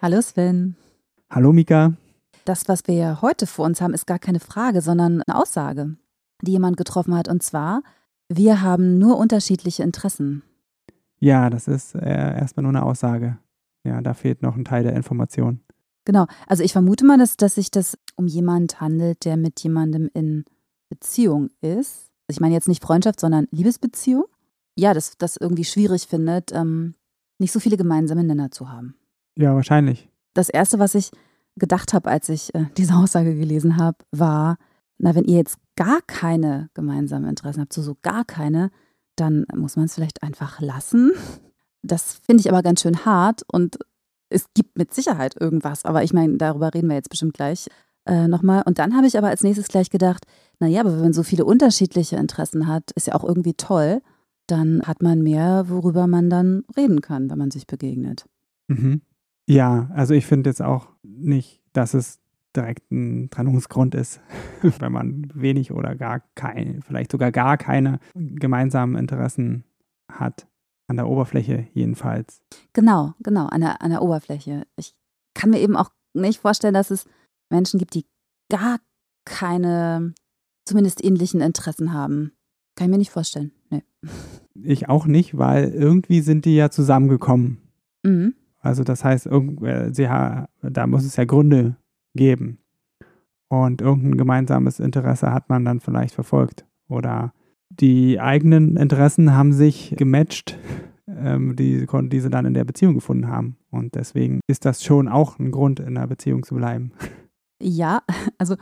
Hallo Sven. Hallo Mika. Das, was wir heute vor uns haben, ist gar keine Frage, sondern eine Aussage, die jemand getroffen hat. Und zwar, wir haben nur unterschiedliche Interessen. Ja, das ist äh, erstmal nur eine Aussage. Ja, da fehlt noch ein Teil der Information. Genau. Also ich vermute mal, dass, dass sich das um jemand handelt, der mit jemandem in Beziehung ist. Also ich meine jetzt nicht Freundschaft, sondern Liebesbeziehung. Ja, das, das irgendwie schwierig findet, ähm, nicht so viele gemeinsame Nenner zu haben. Ja, wahrscheinlich. Das Erste, was ich gedacht habe, als ich äh, diese Aussage gelesen habe, war, na, wenn ihr jetzt gar keine gemeinsamen Interessen habt, so, so gar keine, dann muss man es vielleicht einfach lassen. Das finde ich aber ganz schön hart und es gibt mit Sicherheit irgendwas, aber ich meine, darüber reden wir jetzt bestimmt gleich äh, nochmal. Und dann habe ich aber als nächstes gleich gedacht, naja, aber wenn man so viele unterschiedliche Interessen hat, ist ja auch irgendwie toll, dann hat man mehr, worüber man dann reden kann, wenn man sich begegnet. Mhm. Ja, also ich finde jetzt auch nicht, dass es direkt ein Trennungsgrund ist, wenn man wenig oder gar keine, vielleicht sogar gar keine gemeinsamen Interessen hat. An der Oberfläche jedenfalls. Genau, genau, an der, an der Oberfläche. Ich kann mir eben auch nicht vorstellen, dass es Menschen gibt, die gar keine, zumindest ähnlichen Interessen haben. Kann ich mir nicht vorstellen. Nee. Ich auch nicht, weil irgendwie sind die ja zusammengekommen. Mhm. Also das heißt, äh, sie, da muss es ja Gründe geben. Und irgendein gemeinsames Interesse hat man dann vielleicht verfolgt. Oder die eigenen Interessen haben sich gematcht, ähm, die, die sie dann in der Beziehung gefunden haben. Und deswegen ist das schon auch ein Grund, in einer Beziehung zu bleiben. Ja, also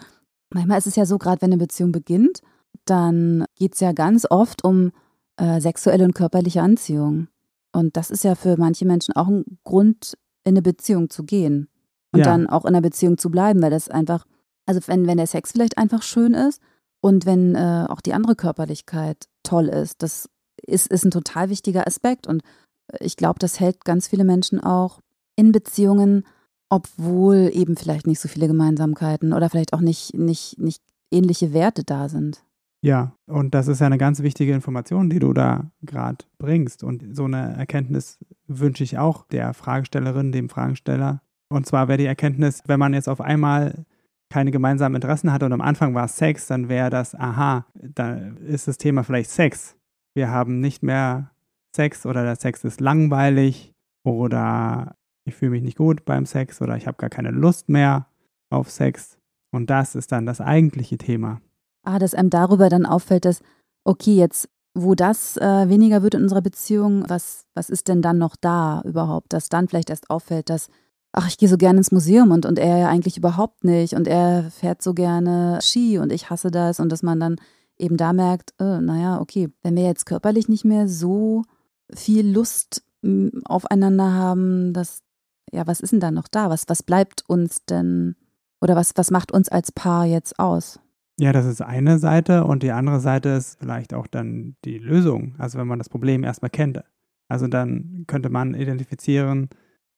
manchmal ist es ja so, gerade wenn eine Beziehung beginnt, dann geht es ja ganz oft um äh, sexuelle und körperliche Anziehung. Und das ist ja für manche Menschen auch ein Grund, in eine Beziehung zu gehen. Und ja. dann auch in einer Beziehung zu bleiben, weil das einfach, also wenn, wenn der Sex vielleicht einfach schön ist und wenn äh, auch die andere Körperlichkeit toll ist, das ist, ist ein total wichtiger Aspekt. Und ich glaube, das hält ganz viele Menschen auch in Beziehungen, obwohl eben vielleicht nicht so viele Gemeinsamkeiten oder vielleicht auch nicht, nicht, nicht ähnliche Werte da sind. Ja, und das ist ja eine ganz wichtige Information, die du da gerade bringst. Und so eine Erkenntnis wünsche ich auch der Fragestellerin, dem Fragesteller. Und zwar wäre die Erkenntnis, wenn man jetzt auf einmal keine gemeinsamen Interessen hat und am Anfang war es Sex, dann wäre das, aha, da ist das Thema vielleicht Sex. Wir haben nicht mehr Sex oder der Sex ist langweilig oder ich fühle mich nicht gut beim Sex oder ich habe gar keine Lust mehr auf Sex. Und das ist dann das eigentliche Thema ah, dass einem darüber dann auffällt, dass, okay, jetzt, wo das äh, weniger wird in unserer Beziehung, was, was ist denn dann noch da überhaupt? Dass dann vielleicht erst auffällt, dass, ach, ich gehe so gerne ins Museum und, und er ja eigentlich überhaupt nicht und er fährt so gerne Ski und ich hasse das und dass man dann eben da merkt, äh, naja, okay, wenn wir jetzt körperlich nicht mehr so viel Lust hm, aufeinander haben, dass, ja, was ist denn da noch da? Was, was bleibt uns denn oder was, was macht uns als Paar jetzt aus? Ja, das ist eine Seite und die andere Seite ist vielleicht auch dann die Lösung. Also wenn man das Problem erstmal kennt. Also dann könnte man identifizieren,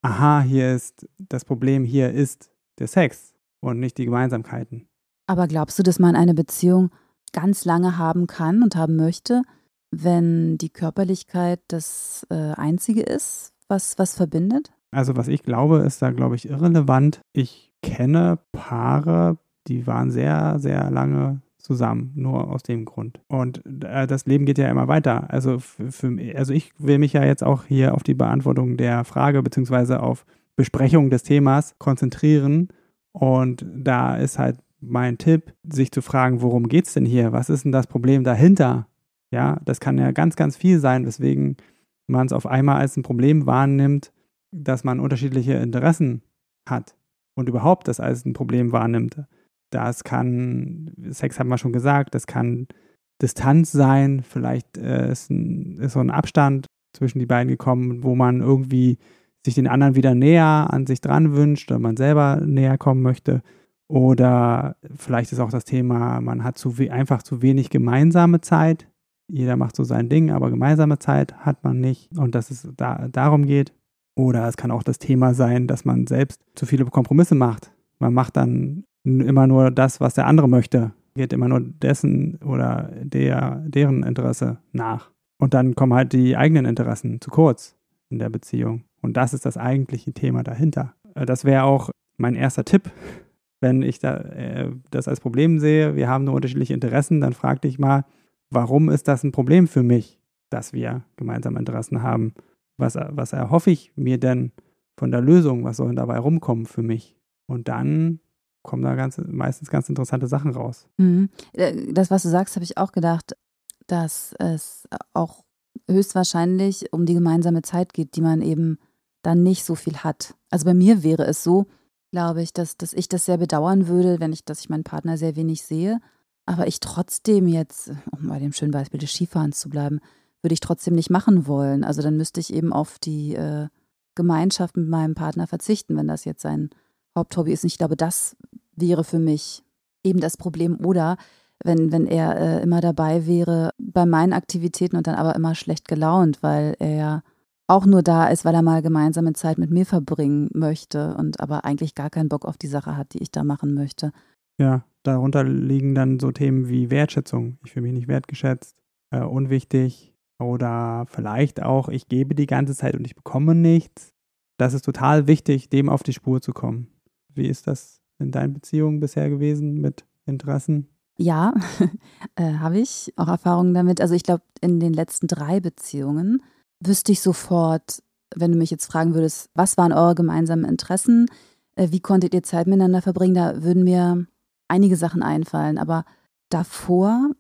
aha, hier ist das Problem, hier ist der Sex und nicht die Gemeinsamkeiten. Aber glaubst du, dass man eine Beziehung ganz lange haben kann und haben möchte, wenn die Körperlichkeit das äh, Einzige ist, was, was verbindet? Also was ich glaube, ist da, glaube ich, irrelevant. Ich kenne Paare, die waren sehr, sehr lange zusammen, nur aus dem Grund. Und äh, das Leben geht ja immer weiter. Also, für, also ich will mich ja jetzt auch hier auf die Beantwortung der Frage beziehungsweise auf Besprechung des Themas konzentrieren. Und da ist halt mein Tipp, sich zu fragen, worum geht es denn hier? Was ist denn das Problem dahinter? Ja, das kann ja ganz, ganz viel sein, weswegen man es auf einmal als ein Problem wahrnimmt, dass man unterschiedliche Interessen hat und überhaupt das als ein Problem wahrnimmt. Das kann, Sex haben wir schon gesagt, das kann Distanz sein, vielleicht äh, ist, ein, ist so ein Abstand zwischen die beiden gekommen, wo man irgendwie sich den anderen wieder näher an sich dran wünscht oder man selber näher kommen möchte. Oder vielleicht ist auch das Thema, man hat zu einfach zu wenig gemeinsame Zeit. Jeder macht so sein Ding, aber gemeinsame Zeit hat man nicht und dass es da, darum geht. Oder es kann auch das Thema sein, dass man selbst zu viele Kompromisse macht. Man macht dann immer nur das, was der andere möchte, geht immer nur dessen oder der, deren Interesse nach. Und dann kommen halt die eigenen Interessen zu kurz in der Beziehung. Und das ist das eigentliche Thema dahinter. Äh, das wäre auch mein erster Tipp, wenn ich da, äh, das als Problem sehe. Wir haben nur unterschiedliche Interessen, dann frag dich mal, warum ist das ein Problem für mich, dass wir gemeinsame Interessen haben? Was, was erhoffe ich mir denn von der Lösung? Was soll dabei rumkommen für mich? Und dann kommen da ganz, meistens ganz interessante Sachen raus. Mhm. Äh, das, was du sagst, habe ich auch gedacht, dass es auch höchstwahrscheinlich um die gemeinsame Zeit geht, die man eben dann nicht so viel hat. Also bei mir wäre es so, glaube ich, dass, dass ich das sehr bedauern würde, wenn ich, dass ich meinen Partner sehr wenig sehe. Aber ich trotzdem jetzt, um bei dem schönen Beispiel des Skifahrens zu bleiben, würde ich trotzdem nicht machen wollen. Also dann müsste ich eben auf die äh, Gemeinschaft mit meinem Partner verzichten, wenn das jetzt sein Haupthobby ist. Und ich glaube, das wäre für mich eben das Problem. Oder wenn, wenn er äh, immer dabei wäre bei meinen Aktivitäten und dann aber immer schlecht gelaunt, weil er auch nur da ist, weil er mal gemeinsame Zeit mit mir verbringen möchte und aber eigentlich gar keinen Bock auf die Sache hat, die ich da machen möchte. Ja, darunter liegen dann so Themen wie Wertschätzung. Ich fühle mich nicht wertgeschätzt, äh, unwichtig oder vielleicht auch, ich gebe die ganze Zeit und ich bekomme nichts. Das ist total wichtig, dem auf die Spur zu kommen. Wie ist das in deinen Beziehungen bisher gewesen mit Interessen? Ja, äh, habe ich auch Erfahrungen damit. Also ich glaube, in den letzten drei Beziehungen wüsste ich sofort, wenn du mich jetzt fragen würdest, was waren eure gemeinsamen Interessen, äh, wie konntet ihr Zeit miteinander verbringen, da würden mir einige Sachen einfallen. Aber davor,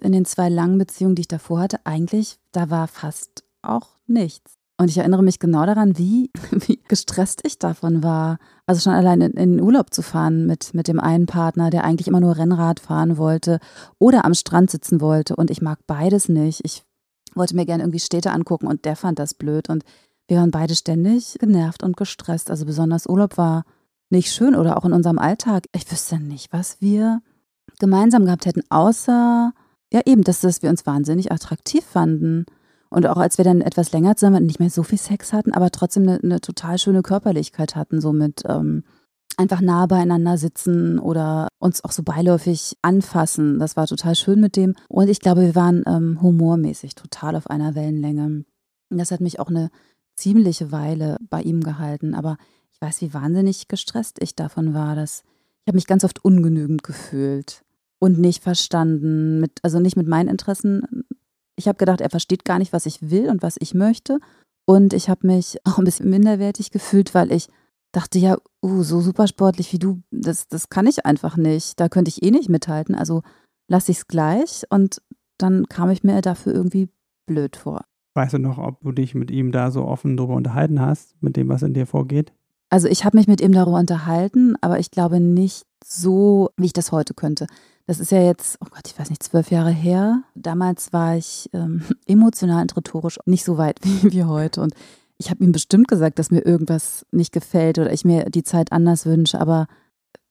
in den zwei langen Beziehungen, die ich davor hatte, eigentlich, da war fast auch nichts. Und ich erinnere mich genau daran, wie, wie gestresst ich davon war. Also schon allein in, in Urlaub zu fahren mit, mit dem einen Partner, der eigentlich immer nur Rennrad fahren wollte oder am Strand sitzen wollte. Und ich mag beides nicht. Ich wollte mir gerne irgendwie Städte angucken und der fand das blöd. Und wir waren beide ständig genervt und gestresst. Also besonders Urlaub war nicht schön oder auch in unserem Alltag. Ich wüsste nicht, was wir gemeinsam gehabt hätten, außer ja eben, dass, dass wir uns wahnsinnig attraktiv fanden. Und auch als wir dann etwas länger zusammen nicht mehr so viel Sex hatten, aber trotzdem eine, eine total schöne Körperlichkeit hatten, so mit ähm, einfach nah beieinander sitzen oder uns auch so beiläufig anfassen. Das war total schön mit dem. Und ich glaube, wir waren ähm, humormäßig total auf einer Wellenlänge. Das hat mich auch eine ziemliche Weile bei ihm gehalten. Aber ich weiß, wie wahnsinnig gestresst ich davon war. Dass ich habe mich ganz oft ungenügend gefühlt und nicht verstanden, mit, also nicht mit meinen Interessen ich habe gedacht, er versteht gar nicht, was ich will und was ich möchte. Und ich habe mich auch ein bisschen minderwertig gefühlt, weil ich dachte, ja, uh, so super sportlich wie du, das, das kann ich einfach nicht. Da könnte ich eh nicht mithalten. Also lasse ich es gleich. Und dann kam ich mir dafür irgendwie blöd vor. Weißt du noch, ob du dich mit ihm da so offen darüber unterhalten hast, mit dem, was in dir vorgeht? Also ich habe mich mit ihm darüber unterhalten, aber ich glaube nicht so, wie ich das heute könnte. Das ist ja jetzt, oh Gott, ich weiß nicht, zwölf Jahre her. Damals war ich ähm, emotional und rhetorisch nicht so weit wie, wie heute. Und ich habe ihm bestimmt gesagt, dass mir irgendwas nicht gefällt oder ich mir die Zeit anders wünsche. Aber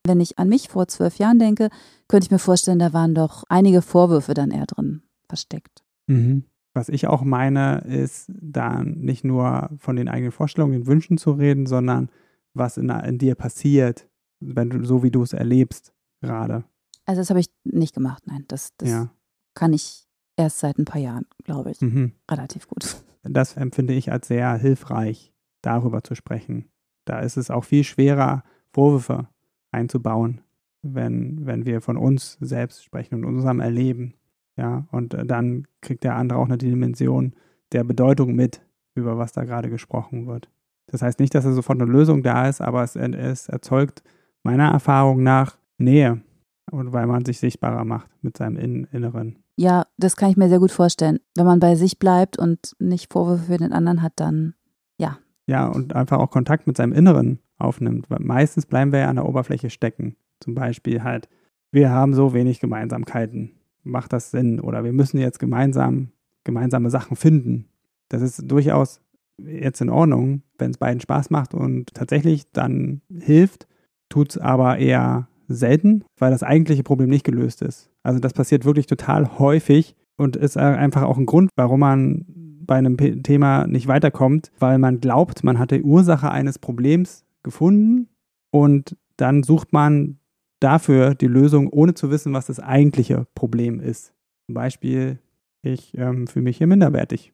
wenn ich an mich vor zwölf Jahren denke, könnte ich mir vorstellen, da waren doch einige Vorwürfe dann eher drin versteckt. Mhm. Was ich auch meine, ist da nicht nur von den eigenen Vorstellungen, den Wünschen zu reden, sondern was in, in dir passiert, wenn du, so wie du es erlebst gerade. Also das habe ich nicht gemacht, nein. Das, das ja. kann ich erst seit ein paar Jahren, glaube ich. Mhm. Relativ gut. Das empfinde ich als sehr hilfreich, darüber zu sprechen. Da ist es auch viel schwerer, Vorwürfe einzubauen, wenn, wenn wir von uns selbst sprechen und unserem Erleben. Ja, und dann kriegt der andere auch eine Dimension der Bedeutung mit, über was da gerade gesprochen wird. Das heißt nicht, dass da sofort eine Lösung da ist, aber es, es erzeugt meiner Erfahrung nach Nähe und weil man sich sichtbarer macht mit seinem Inneren. Ja, das kann ich mir sehr gut vorstellen. Wenn man bei sich bleibt und nicht Vorwürfe für den anderen hat, dann ja. Ja, und einfach auch Kontakt mit seinem Inneren aufnimmt. Weil meistens bleiben wir ja an der Oberfläche stecken. Zum Beispiel halt, wir haben so wenig Gemeinsamkeiten. Macht das Sinn? Oder wir müssen jetzt gemeinsam gemeinsame Sachen finden. Das ist durchaus jetzt in Ordnung, wenn es beiden Spaß macht und tatsächlich dann hilft, tut es aber eher selten, weil das eigentliche Problem nicht gelöst ist. Also das passiert wirklich total häufig und ist einfach auch ein Grund, warum man bei einem Thema nicht weiterkommt, weil man glaubt, man hat die Ursache eines Problems gefunden und dann sucht man dafür die Lösung, ohne zu wissen, was das eigentliche Problem ist. Zum Beispiel, ich ähm, fühle mich hier minderwertig.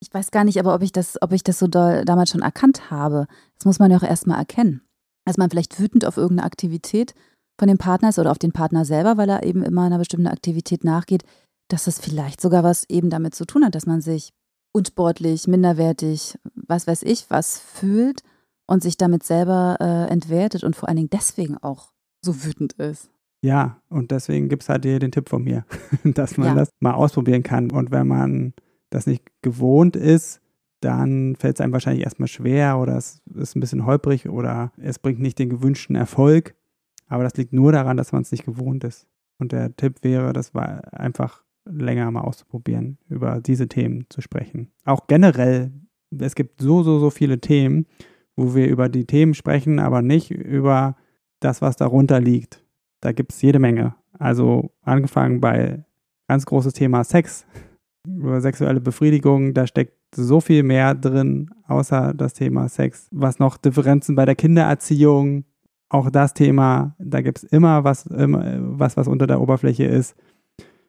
Ich weiß gar nicht, aber ob ich das, ob ich das so doll damals schon erkannt habe. Das muss man ja auch erstmal erkennen. Dass man vielleicht wütend auf irgendeine Aktivität von dem Partner ist oder auf den Partner selber, weil er eben immer einer bestimmten Aktivität nachgeht, dass das vielleicht sogar was eben damit zu tun hat, dass man sich unsportlich, minderwertig, was weiß ich, was fühlt und sich damit selber äh, entwertet und vor allen Dingen deswegen auch so wütend ist. Ja, und deswegen gibt es halt hier den Tipp von mir, dass man ja. das mal ausprobieren kann. Und wenn man das nicht gewohnt ist, dann fällt es einem wahrscheinlich erstmal schwer oder es ist ein bisschen holprig oder es bringt nicht den gewünschten Erfolg. Aber das liegt nur daran, dass man es nicht gewohnt ist. Und der Tipp wäre, das war einfach länger mal auszuprobieren, über diese Themen zu sprechen. Auch generell, es gibt so, so, so viele Themen, wo wir über die Themen sprechen, aber nicht über das, was darunter liegt. Da gibt es jede Menge. Also angefangen bei ganz großes Thema Sex, über sexuelle Befriedigung, da steckt so viel mehr drin, außer das Thema Sex. Was noch Differenzen bei der Kindererziehung, auch das Thema, da gibt es immer was, immer was, was unter der Oberfläche ist.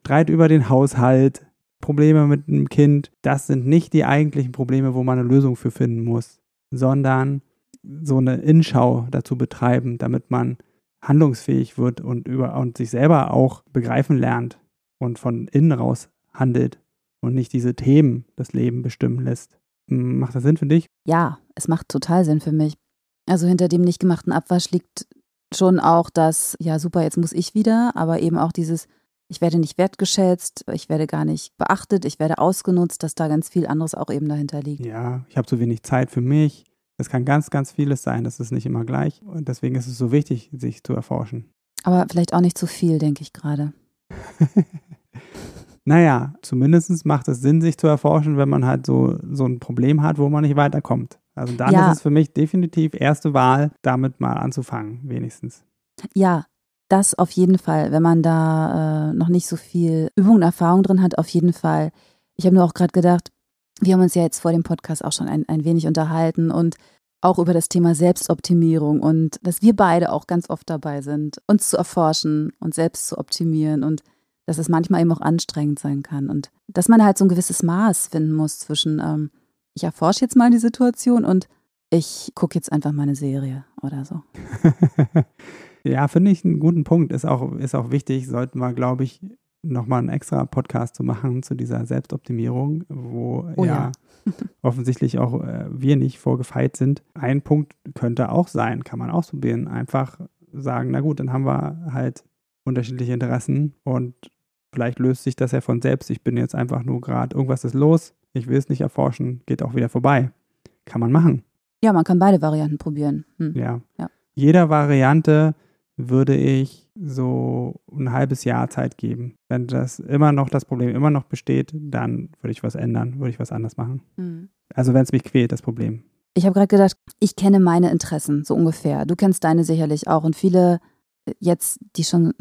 Streit über den Haushalt, Probleme mit dem Kind, das sind nicht die eigentlichen Probleme, wo man eine Lösung für finden muss, sondern so eine Inschau dazu betreiben, damit man handlungsfähig wird und über und sich selber auch begreifen lernt und von innen raus handelt und nicht diese Themen das Leben bestimmen lässt. Macht das Sinn für dich? Ja, es macht total Sinn für mich. Also hinter dem nicht gemachten Abwasch liegt schon auch das, ja super, jetzt muss ich wieder, aber eben auch dieses, ich werde nicht wertgeschätzt, ich werde gar nicht beachtet, ich werde ausgenutzt, dass da ganz viel anderes auch eben dahinter liegt. Ja, ich habe zu wenig Zeit für mich. Das kann ganz, ganz vieles sein. Das ist nicht immer gleich. Und deswegen ist es so wichtig, sich zu erforschen. Aber vielleicht auch nicht zu viel, denke ich gerade. naja, zumindest macht es Sinn, sich zu erforschen, wenn man halt so, so ein Problem hat, wo man nicht weiterkommt. Also dann ja. ist es für mich definitiv erste Wahl, damit mal anzufangen, wenigstens. Ja, das auf jeden Fall. Wenn man da äh, noch nicht so viel Übung und Erfahrung drin hat, auf jeden Fall. Ich habe nur auch gerade gedacht, wir haben uns ja jetzt vor dem Podcast auch schon ein, ein wenig unterhalten und auch über das Thema Selbstoptimierung und dass wir beide auch ganz oft dabei sind, uns zu erforschen und selbst zu optimieren und dass es manchmal eben auch anstrengend sein kann und dass man halt so ein gewisses Maß finden muss zwischen, ähm, ich erforsche jetzt mal die Situation und ich gucke jetzt einfach mal eine Serie oder so. ja, finde ich einen guten Punkt. Ist auch, ist auch wichtig, sollten wir, glaube ich, nochmal einen extra Podcast zu machen zu dieser Selbstoptimierung, wo oh, ja, ja. offensichtlich auch äh, wir nicht vorgefeit sind. Ein Punkt könnte auch sein, kann man ausprobieren. Einfach sagen, na gut, dann haben wir halt unterschiedliche Interessen und vielleicht löst sich das ja von selbst. Ich bin jetzt einfach nur gerade, irgendwas ist los, ich will es nicht erforschen, geht auch wieder vorbei. Kann man machen. Ja, man kann beide Varianten probieren. Hm. Ja. ja. Jeder Variante würde ich so ein halbes Jahr Zeit geben. Wenn das immer noch das Problem immer noch besteht, dann würde ich was ändern, würde ich was anders machen. Mhm. Also wenn es mich quält, das Problem. Ich habe gerade gedacht, ich kenne meine Interessen so ungefähr. Du kennst deine sicherlich auch und viele äh, jetzt, die schon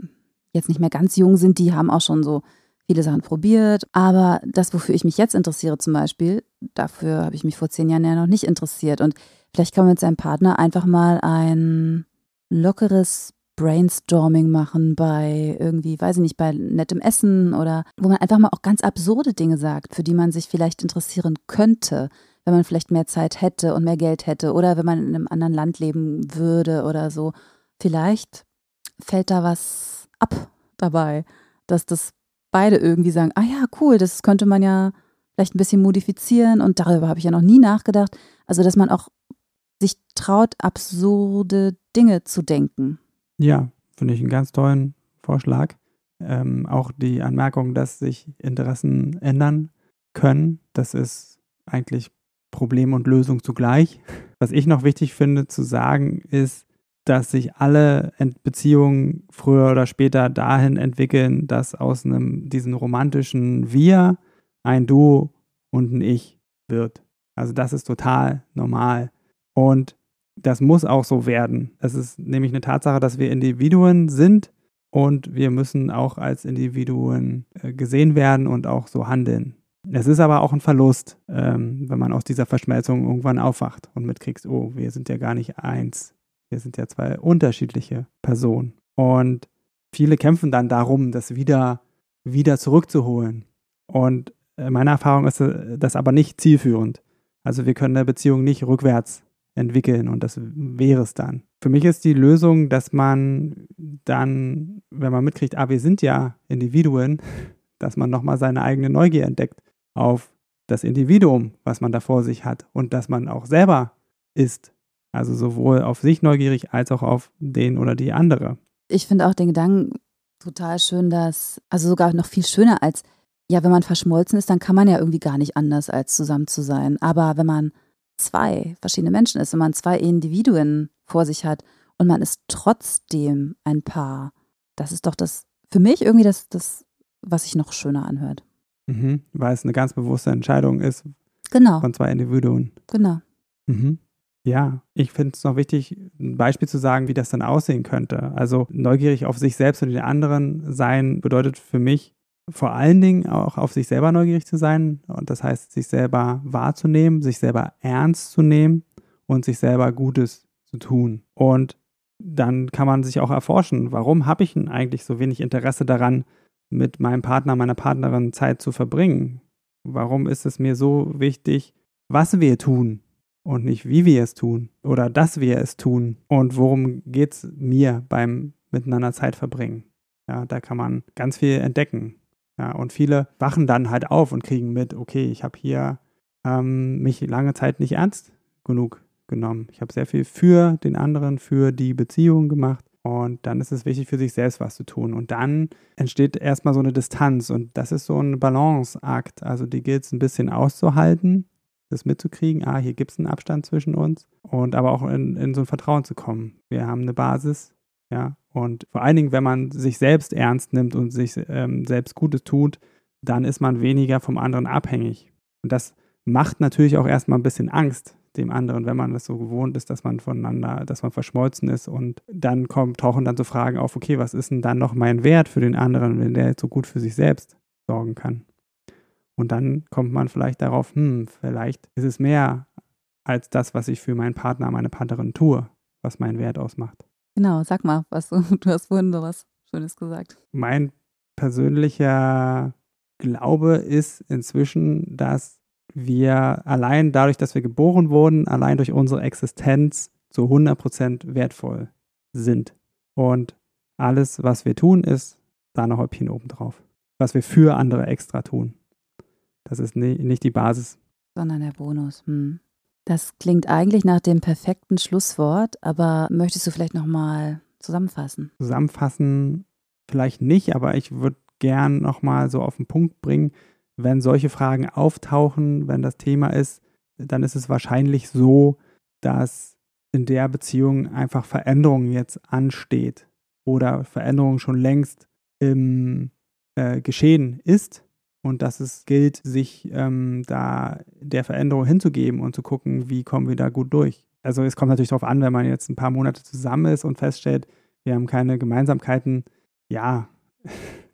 jetzt nicht mehr ganz jung sind, die haben auch schon so viele Sachen probiert. Aber das, wofür ich mich jetzt interessiere zum Beispiel, dafür habe ich mich vor zehn Jahren ja noch nicht interessiert. Und vielleicht kann man mit seinem Partner einfach mal ein lockeres Brainstorming machen bei irgendwie, weiß ich nicht, bei nettem Essen oder wo man einfach mal auch ganz absurde Dinge sagt, für die man sich vielleicht interessieren könnte, wenn man vielleicht mehr Zeit hätte und mehr Geld hätte oder wenn man in einem anderen Land leben würde oder so. Vielleicht fällt da was ab dabei, dass das beide irgendwie sagen, ah ja, cool, das könnte man ja vielleicht ein bisschen modifizieren und darüber habe ich ja noch nie nachgedacht. Also, dass man auch sich traut, absurde Dinge zu denken. Ja, finde ich einen ganz tollen Vorschlag. Ähm, auch die Anmerkung, dass sich Interessen ändern können, das ist eigentlich Problem und Lösung zugleich. Was ich noch wichtig finde zu sagen, ist, dass sich alle Beziehungen früher oder später dahin entwickeln, dass aus einem diesen romantischen Wir ein Du und ein Ich wird. Also das ist total normal. Und das muss auch so werden. Es ist nämlich eine Tatsache, dass wir Individuen sind und wir müssen auch als Individuen äh, gesehen werden und auch so handeln. Es ist aber auch ein Verlust, ähm, wenn man aus dieser Verschmelzung irgendwann aufwacht und mitkriegst, oh, wir sind ja gar nicht eins. Wir sind ja zwei unterschiedliche Personen. Und viele kämpfen dann darum, das wieder, wieder zurückzuholen. Und äh, meine Erfahrung ist äh, das aber nicht zielführend. Also wir können eine Beziehung nicht rückwärts entwickeln und das wäre es dann. Für mich ist die Lösung, dass man dann, wenn man mitkriegt, ah, wir sind ja Individuen, dass man nochmal seine eigene Neugier entdeckt auf das Individuum, was man da vor sich hat und dass man auch selber ist. Also sowohl auf sich neugierig als auch auf den oder die andere. Ich finde auch den Gedanken total schön, dass, also sogar noch viel schöner als, ja, wenn man verschmolzen ist, dann kann man ja irgendwie gar nicht anders als zusammen zu sein. Aber wenn man zwei verschiedene Menschen ist, wenn man zwei Individuen vor sich hat und man ist trotzdem ein Paar, das ist doch das, für mich irgendwie das, das was sich noch schöner anhört. Mhm, weil es eine ganz bewusste Entscheidung ist genau. von zwei Individuen. Genau. Mhm. Ja, ich finde es noch wichtig, ein Beispiel zu sagen, wie das dann aussehen könnte. Also neugierig auf sich selbst und den anderen sein bedeutet für mich vor allen Dingen auch auf sich selber neugierig zu sein. Und das heißt, sich selber wahrzunehmen, sich selber ernst zu nehmen und sich selber Gutes zu tun. Und dann kann man sich auch erforschen, warum habe ich denn eigentlich so wenig Interesse daran, mit meinem Partner, meiner Partnerin Zeit zu verbringen? Warum ist es mir so wichtig, was wir tun und nicht wie wir es tun oder dass wir es tun? Und worum geht es mir beim miteinander Zeit verbringen? Ja, da kann man ganz viel entdecken. Ja, und viele wachen dann halt auf und kriegen mit, okay, ich habe hier ähm, mich lange Zeit nicht ernst genug genommen. Ich habe sehr viel für den anderen, für die Beziehung gemacht und dann ist es wichtig, für sich selbst was zu tun. Und dann entsteht erstmal so eine Distanz. Und das ist so ein Balanceakt. Also die gilt es ein bisschen auszuhalten, das mitzukriegen. Ah, hier gibt es einen Abstand zwischen uns. Und aber auch in, in so ein Vertrauen zu kommen. Wir haben eine Basis. Ja. Und vor allen Dingen, wenn man sich selbst ernst nimmt und sich ähm, selbst Gutes tut, dann ist man weniger vom anderen abhängig. Und das macht natürlich auch erstmal ein bisschen Angst, dem anderen, wenn man das so gewohnt ist, dass man voneinander, dass man verschmolzen ist und dann kommen, tauchen dann so Fragen auf, okay, was ist denn dann noch mein Wert für den anderen, wenn der jetzt so gut für sich selbst sorgen kann? Und dann kommt man vielleicht darauf, hm, vielleicht ist es mehr als das, was ich für meinen Partner, meine Partnerin tue, was meinen Wert ausmacht. Genau, sag mal, was du, du hast vorhin so was Schönes gesagt. Mein persönlicher Glaube ist inzwischen, dass wir allein dadurch, dass wir geboren wurden, allein durch unsere Existenz zu 100% wertvoll sind. Und alles, was wir tun, ist Sahnehäubchen obendrauf. Was wir für andere extra tun. Das ist nie, nicht die Basis. Sondern der Bonus. Hm. Das klingt eigentlich nach dem perfekten Schlusswort, aber möchtest du vielleicht nochmal zusammenfassen? Zusammenfassen vielleicht nicht, aber ich würde gern nochmal so auf den Punkt bringen, wenn solche Fragen auftauchen, wenn das Thema ist, dann ist es wahrscheinlich so, dass in der Beziehung einfach Veränderung jetzt ansteht oder Veränderung schon längst im äh, Geschehen ist und dass es gilt, sich ähm, da der Veränderung hinzugeben und zu gucken, wie kommen wir da gut durch. Also es kommt natürlich darauf an, wenn man jetzt ein paar Monate zusammen ist und feststellt, wir haben keine Gemeinsamkeiten, ja,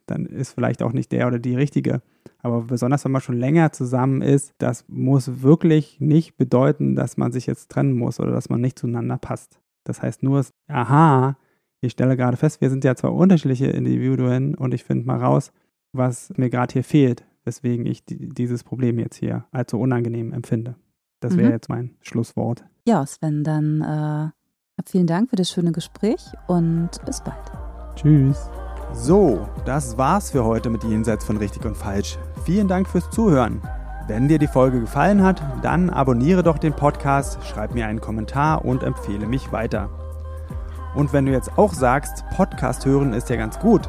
dann ist vielleicht auch nicht der oder die richtige. Aber besonders wenn man schon länger zusammen ist, das muss wirklich nicht bedeuten, dass man sich jetzt trennen muss oder dass man nicht zueinander passt. Das heißt nur, aha, ich stelle gerade fest, wir sind ja zwei unterschiedliche Individuen und ich finde mal raus, was mir gerade hier fehlt, weswegen ich dieses Problem jetzt hier als so unangenehm empfinde. Das wäre mhm. jetzt mein Schlusswort. Ja, Sven, dann äh, vielen Dank für das schöne Gespräch und bis bald. Tschüss. So, das war's für heute mit Jenseits von Richtig und Falsch. Vielen Dank fürs Zuhören. Wenn dir die Folge gefallen hat, dann abonniere doch den Podcast, schreib mir einen Kommentar und empfehle mich weiter. Und wenn du jetzt auch sagst, Podcast hören ist ja ganz gut,